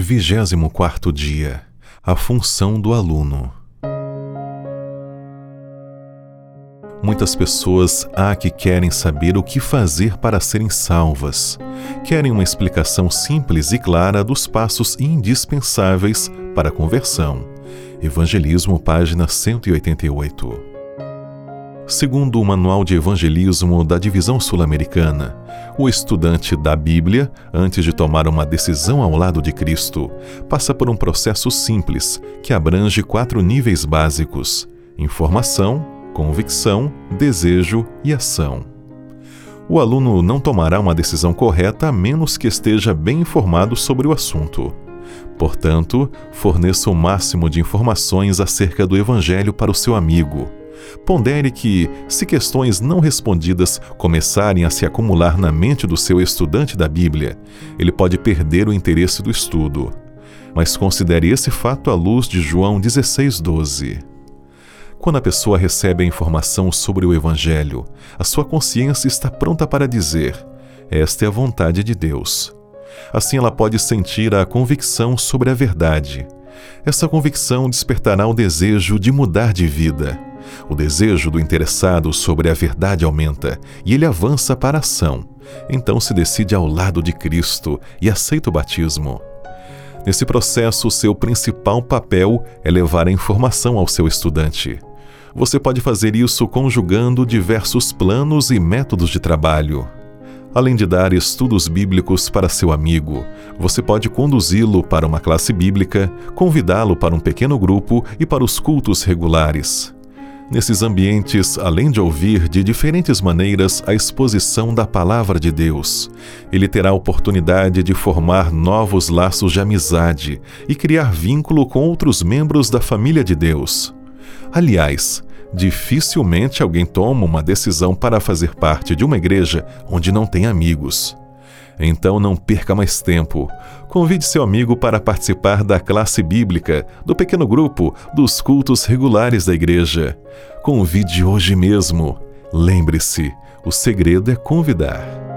24 dia A função do aluno. Muitas pessoas há que querem saber o que fazer para serem salvas. Querem uma explicação simples e clara dos passos indispensáveis para a conversão. Evangelismo, página 188. Segundo o Manual de Evangelismo da Divisão Sul-Americana, o estudante da Bíblia, antes de tomar uma decisão ao lado de Cristo, passa por um processo simples que abrange quatro níveis básicos: informação, convicção, desejo e ação. O aluno não tomará uma decisão correta a menos que esteja bem informado sobre o assunto. Portanto, forneça o máximo de informações acerca do Evangelho para o seu amigo Pondere que, se questões não respondidas começarem a se acumular na mente do seu estudante da Bíblia, ele pode perder o interesse do estudo. Mas considere esse fato à luz de João 16,12. Quando a pessoa recebe a informação sobre o Evangelho, a sua consciência está pronta para dizer: Esta é a vontade de Deus. Assim ela pode sentir a convicção sobre a verdade. Essa convicção despertará o desejo de mudar de vida. O desejo do interessado sobre a verdade aumenta e ele avança para a ação. Então se decide ao lado de Cristo e aceita o batismo. Nesse processo, seu principal papel é levar a informação ao seu estudante. Você pode fazer isso conjugando diversos planos e métodos de trabalho. Além de dar estudos bíblicos para seu amigo, você pode conduzi-lo para uma classe bíblica, convidá-lo para um pequeno grupo e para os cultos regulares. Nesses ambientes, além de ouvir de diferentes maneiras a exposição da palavra de Deus, ele terá a oportunidade de formar novos laços de amizade e criar vínculo com outros membros da família de Deus. Aliás, dificilmente alguém toma uma decisão para fazer parte de uma igreja onde não tem amigos. Então não perca mais tempo. Convide seu amigo para participar da classe bíblica, do pequeno grupo, dos cultos regulares da igreja. Convide hoje mesmo. Lembre-se, o segredo é convidar.